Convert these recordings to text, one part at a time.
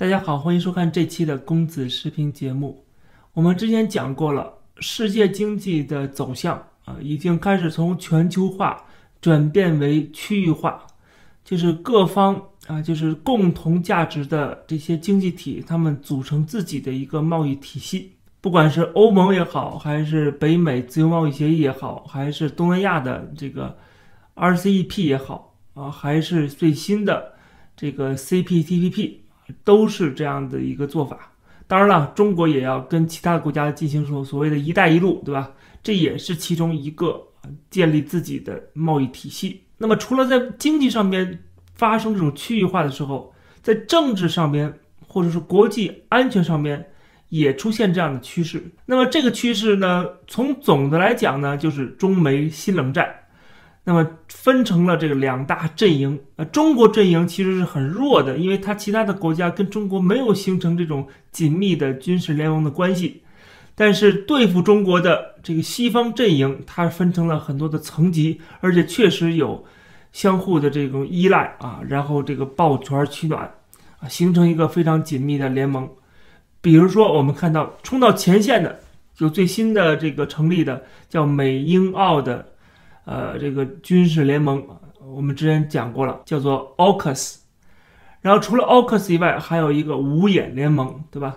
大家好，欢迎收看这期的公子视频节目。我们之前讲过了，世界经济的走向啊，已经开始从全球化转变为区域化，就是各方啊，就是共同价值的这些经济体，他们组成自己的一个贸易体系。不管是欧盟也好，还是北美自由贸易协议也好，还是东南亚的这个 RCEP 也好啊，还是最新的这个 CPTPP。都是这样的一个做法。当然了，中国也要跟其他的国家进行所所谓的一带一路，对吧？这也是其中一个建立自己的贸易体系。那么，除了在经济上面发生这种区域化的时候，在政治上面或者是国际安全上面也出现这样的趋势。那么，这个趋势呢，从总的来讲呢，就是中美新冷战。那么分成了这个两大阵营，呃，中国阵营其实是很弱的，因为它其他的国家跟中国没有形成这种紧密的军事联盟的关系。但是对付中国的这个西方阵营，它分成了很多的层级，而且确实有相互的这种依赖啊，然后这个抱拳取暖啊，形成一个非常紧密的联盟。比如说，我们看到冲到前线的，就最新的这个成立的叫美英澳的。呃，这个军事联盟，我们之前讲过了，叫做 AUKUS。然后除了 AUKUS 以外，还有一个五眼联盟，对吧？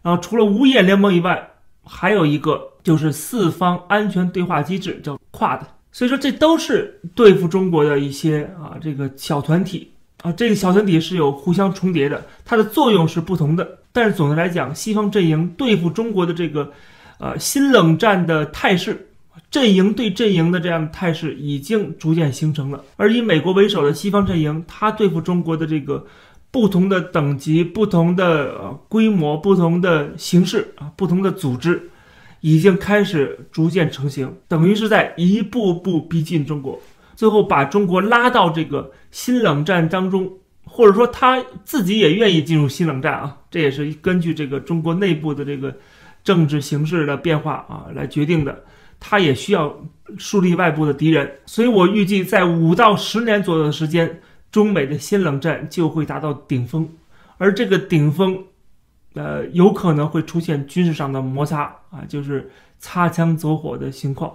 然后除了五眼联盟以外，还有一个就是四方安全对话机制，叫 QUAD。所以说，这都是对付中国的一些啊，这个小团体啊，这个小团体是有互相重叠的，它的作用是不同的。但是总的来讲，西方阵营对付中国的这个呃新冷战的态势。阵营对阵营的这样的态势已经逐渐形成了，而以美国为首的西方阵营，它对付中国的这个不同的等级、不同的规模、不同的形式啊、不同的组织，已经开始逐渐成型，等于是在一步步逼近中国，最后把中国拉到这个新冷战当中，或者说他自己也愿意进入新冷战啊，这也是根据这个中国内部的这个政治形势的变化啊来决定的。它也需要树立外部的敌人，所以我预计在五到十年左右的时间，中美的新冷战就会达到顶峰，而这个顶峰，呃，有可能会出现军事上的摩擦啊，就是擦枪走火的情况。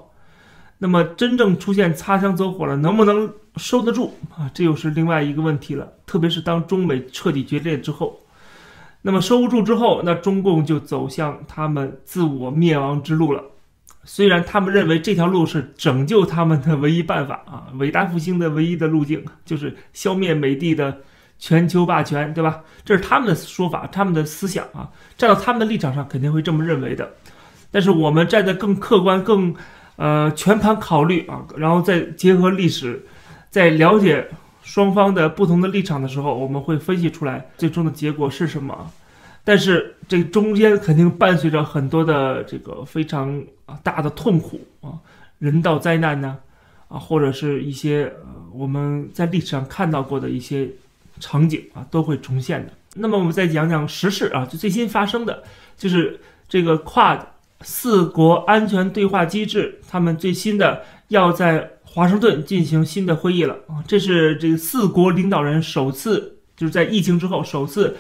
那么真正出现擦枪走火了，能不能收得住啊？这又是另外一个问题了。特别是当中美彻底决裂之后，那么收不住之后，那中共就走向他们自我灭亡之路了。虽然他们认为这条路是拯救他们的唯一办法啊，伟大复兴的唯一的路径就是消灭美帝的全球霸权，对吧？这是他们的说法，他们的思想啊，站到他们的立场上肯定会这么认为的。但是我们站在更客观、更呃全盘考虑啊，然后再结合历史，在了解双方的不同的立场的时候，我们会分析出来最终的结果是什么。但是这中间肯定伴随着很多的这个非常啊大的痛苦啊，人道灾难呢，啊或者是一些呃我们在历史上看到过的一些场景啊都会重现的。那么我们再讲讲时事啊，就最新发生的，就是这个跨四国安全对话机制，他们最新的要在华盛顿进行新的会议了啊，这是这个四国领导人首次就是在疫情之后首次。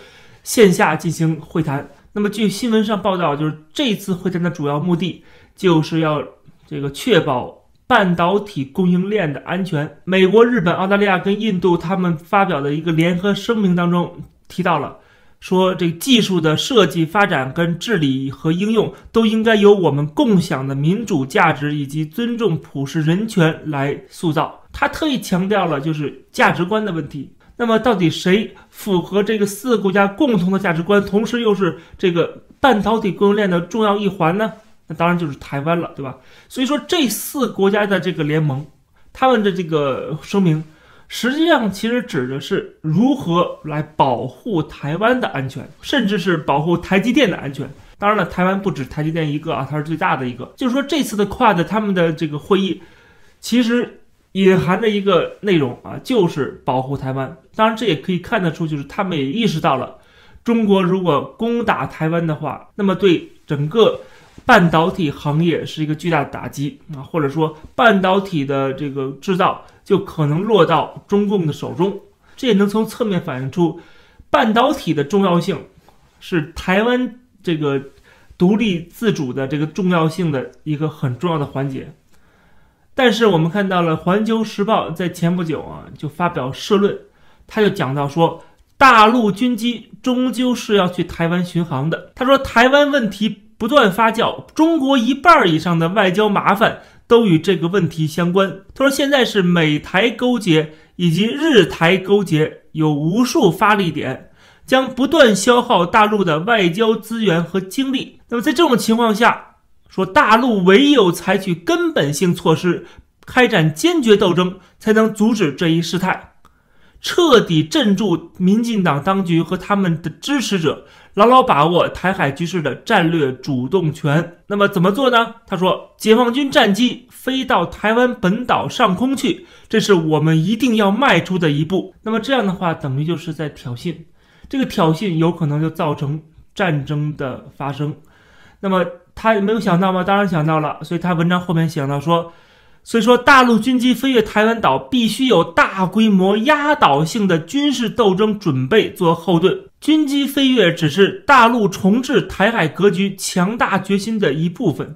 线下进行会谈。那么，据新闻上报道，就是这次会谈的主要目的就是要这个确保半导体供应链的安全。美国、日本、澳大利亚跟印度他们发表的一个联合声明当中提到了，说这技术的设计、发展跟治理和应用都应该由我们共享的民主价值以及尊重普世人权来塑造。他特意强调了就是价值观的问题。那么，到底谁符合这个四个国家共同的价值观，同时又是这个半导体供应链的重要一环呢？那当然就是台湾了，对吧？所以说，这四国家的这个联盟，他们的这个声明，实际上其实指的是如何来保护台湾的安全，甚至是保护台积电的安全。当然了，台湾不止台积电一个啊，它是最大的一个。就是说，这次的跨的他们的这个会议，其实。隐含着一个内容啊，就是保护台湾。当然，这也可以看得出，就是他们也意识到了，中国如果攻打台湾的话，那么对整个半导体行业是一个巨大的打击啊，或者说半导体的这个制造就可能落到中共的手中。这也能从侧面反映出，半导体的重要性是台湾这个独立自主的这个重要性的一个很重要的环节。但是我们看到了《环球时报》在前不久啊就发表社论，他就讲到说，大陆军机终究是要去台湾巡航的。他说，台湾问题不断发酵，中国一半以上的外交麻烦都与这个问题相关。他说，现在是美台勾结以及日台勾结，有无数发力点，将不断消耗大陆的外交资源和精力。那么在这种情况下，说大陆唯有采取根本性措施，开展坚决斗争，才能阻止这一事态，彻底镇住民进党当局和他们的支持者，牢牢把握台海局势的战略主动权。那么怎么做呢？他说，解放军战机飞到台湾本岛上空去，这是我们一定要迈出的一步。那么这样的话，等于就是在挑衅，这个挑衅有可能就造成战争的发生。那么。他没有想到吗？当然想到了，所以他文章后面写到说，所以说大陆军机飞越台湾岛，必须有大规模压倒性的军事斗争准备做后盾。军机飞越只是大陆重置台海格局强大决心的一部分，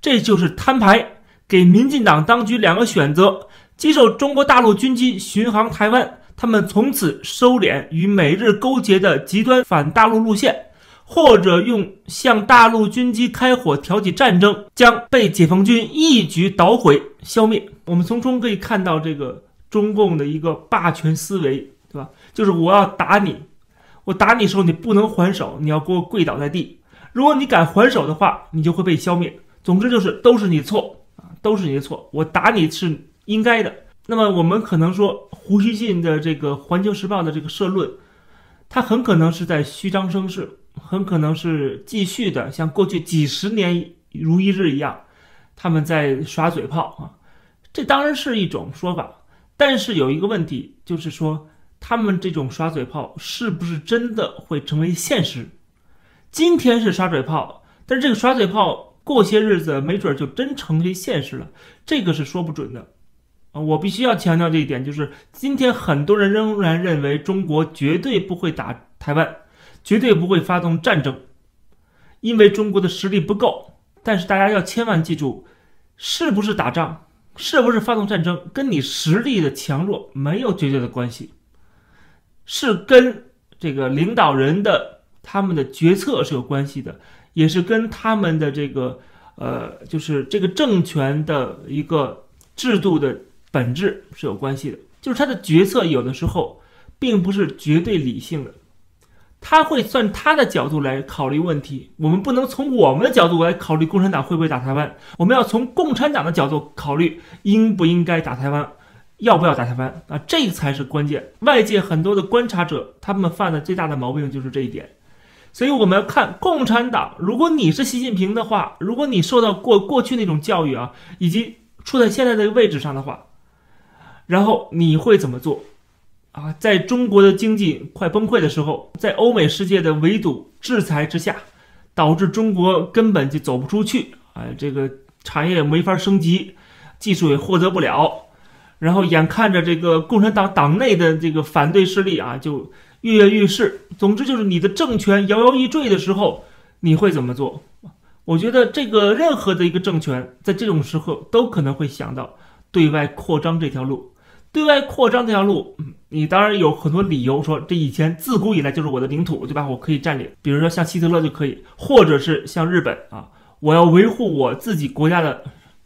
这就是摊牌，给民进党当局两个选择：接受中国大陆军机巡航台湾，他们从此收敛与美日勾结的极端反大陆路线。或者用向大陆军机开火挑起战争，将被解放军一举捣毁消灭。我们从中可以看到这个中共的一个霸权思维，对吧？就是我要打你，我打你时候你不能还手，你要给我跪倒在地。如果你敢还手的话，你就会被消灭。总之就是都是你错啊，都是你的错。我打你是应该的。那么我们可能说胡锡进的这个《环球时报》的这个社论，他很可能是在虚张声势。很可能是继续的，像过去几十年如一日一样，他们在耍嘴炮啊。这当然是一种说法，但是有一个问题，就是说他们这种耍嘴炮是不是真的会成为现实？今天是耍嘴炮，但是这个耍嘴炮过些日子没准就真成为现实了，这个是说不准的啊。我必须要强调这一点，就是今天很多人仍然认为中国绝对不会打台湾。绝对不会发动战争，因为中国的实力不够。但是大家要千万记住，是不是打仗，是不是发动战争，跟你实力的强弱没有绝对的关系，是跟这个领导人的他们的决策是有关系的，也是跟他们的这个呃，就是这个政权的一个制度的本质是有关系的。就是他的决策有的时候并不是绝对理性的。他会算他的角度来考虑问题，我们不能从我们的角度来考虑共产党会不会打台湾，我们要从共产党的角度考虑应不应该打台湾，要不要打台湾啊，这才是关键。外界很多的观察者，他们犯的最大的毛病就是这一点，所以我们要看共产党，如果你是习近平的话，如果你受到过过去那种教育啊，以及处在现在这个位置上的话，然后你会怎么做？啊，在中国的经济快崩溃的时候，在欧美世界的围堵制裁之下，导致中国根本就走不出去。哎，这个产业没法升级，技术也获得不了，然后眼看着这个共产党党内的这个反对势力啊，就跃跃欲试。总之就是你的政权摇摇欲坠的时候，你会怎么做？我觉得这个任何的一个政权在这种时候都可能会想到对外扩张这条路。对外扩张这条路，你当然有很多理由说，这以前自古以来就是我的领土，对吧？我可以占领，比如说像希特勒就可以，或者是像日本啊，我要维护我自己国家的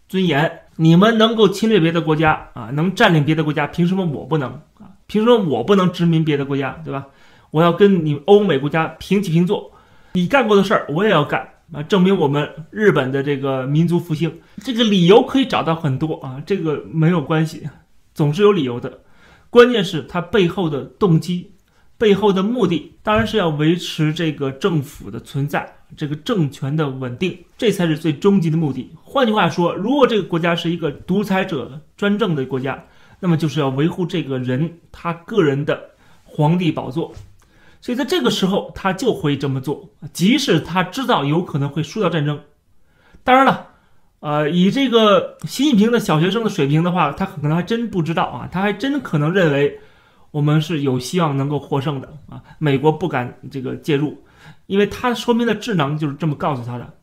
尊严。你们能够侵略别的国家啊，能占领别的国家，凭什么我不能啊？凭什么我不能殖民别的国家，对吧？我要跟你欧美国家平起平坐，你干过的事儿我也要干啊，证明我们日本的这个民族复兴。这个理由可以找到很多啊，这个没有关系。总是有理由的，关键是他背后的动机、背后的目的，当然是要维持这个政府的存在，这个政权的稳定，这才是最终极的目的。换句话说，如果这个国家是一个独裁者专政的国家，那么就是要维护这个人他个人的皇帝宝座，所以在这个时候他就会这么做，即使他知道有可能会输掉战争。当然了。呃，以这个习近平的小学生的水平的话，他可能还真不知道啊，他还真可能认为我们是有希望能够获胜的啊！美国不敢这个介入，因为他说明的智囊就是这么告诉他的。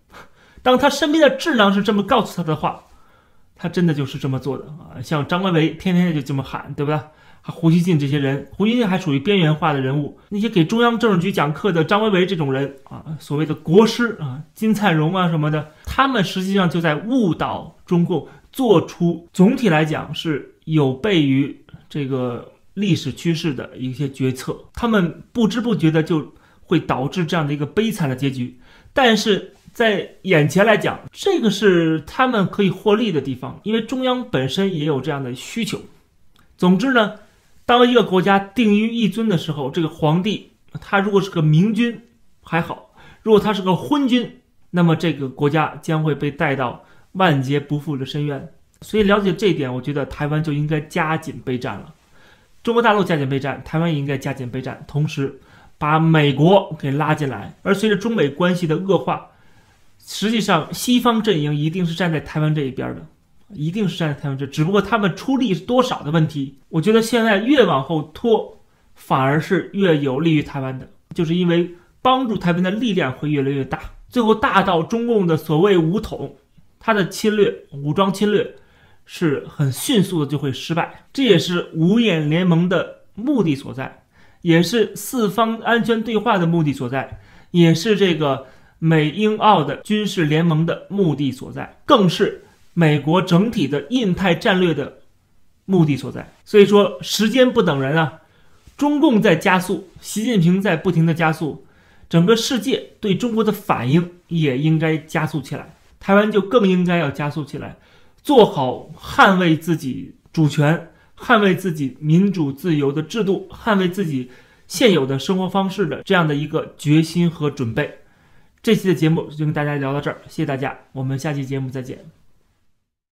当他身边的智囊是这么告诉他的话，他真的就是这么做的啊！像张维为天天就这么喊，对不对？胡锡进这些人，胡锡进还属于边缘化的人物。那些给中央政治局讲课的张维为这种人啊，所谓的国师啊，金灿荣啊什么的，他们实际上就在误导中共，做出总体来讲是有悖于这个历史趋势的一些决策。他们不知不觉的就会导致这样的一个悲惨的结局。但是在眼前来讲，这个是他们可以获利的地方，因为中央本身也有这样的需求。总之呢。当一个国家定于一尊的时候，这个皇帝他如果是个明君还好；如果他是个昏君，那么这个国家将会被带到万劫不复的深渊。所以了解这一点，我觉得台湾就应该加紧备战了。中国大陆加紧备战，台湾也应该加紧备战，同时把美国给拉进来。而随着中美关系的恶化，实际上西方阵营一定是站在台湾这一边的。一定是站在台湾这，只不过他们出力是多少的问题。我觉得现在越往后拖，反而是越有利于台湾的，就是因为帮助台湾的力量会越来越大，最后大到中共的所谓武统，他的侵略、武装侵略是很迅速的就会失败。这也是五眼联盟的目的所在，也是四方安全对话的目的所在，也是这个美英澳的军事联盟的目的所在，更是。美国整体的印太战略的目的所在，所以说时间不等人啊，中共在加速，习近平在不停的加速，整个世界对中国的反应也应该加速起来，台湾就更应该要加速起来，做好捍卫自己主权、捍卫自己民主自由的制度、捍卫自己现有的生活方式的这样的一个决心和准备。这期的节目就跟大家聊到这儿，谢谢大家，我们下期节目再见。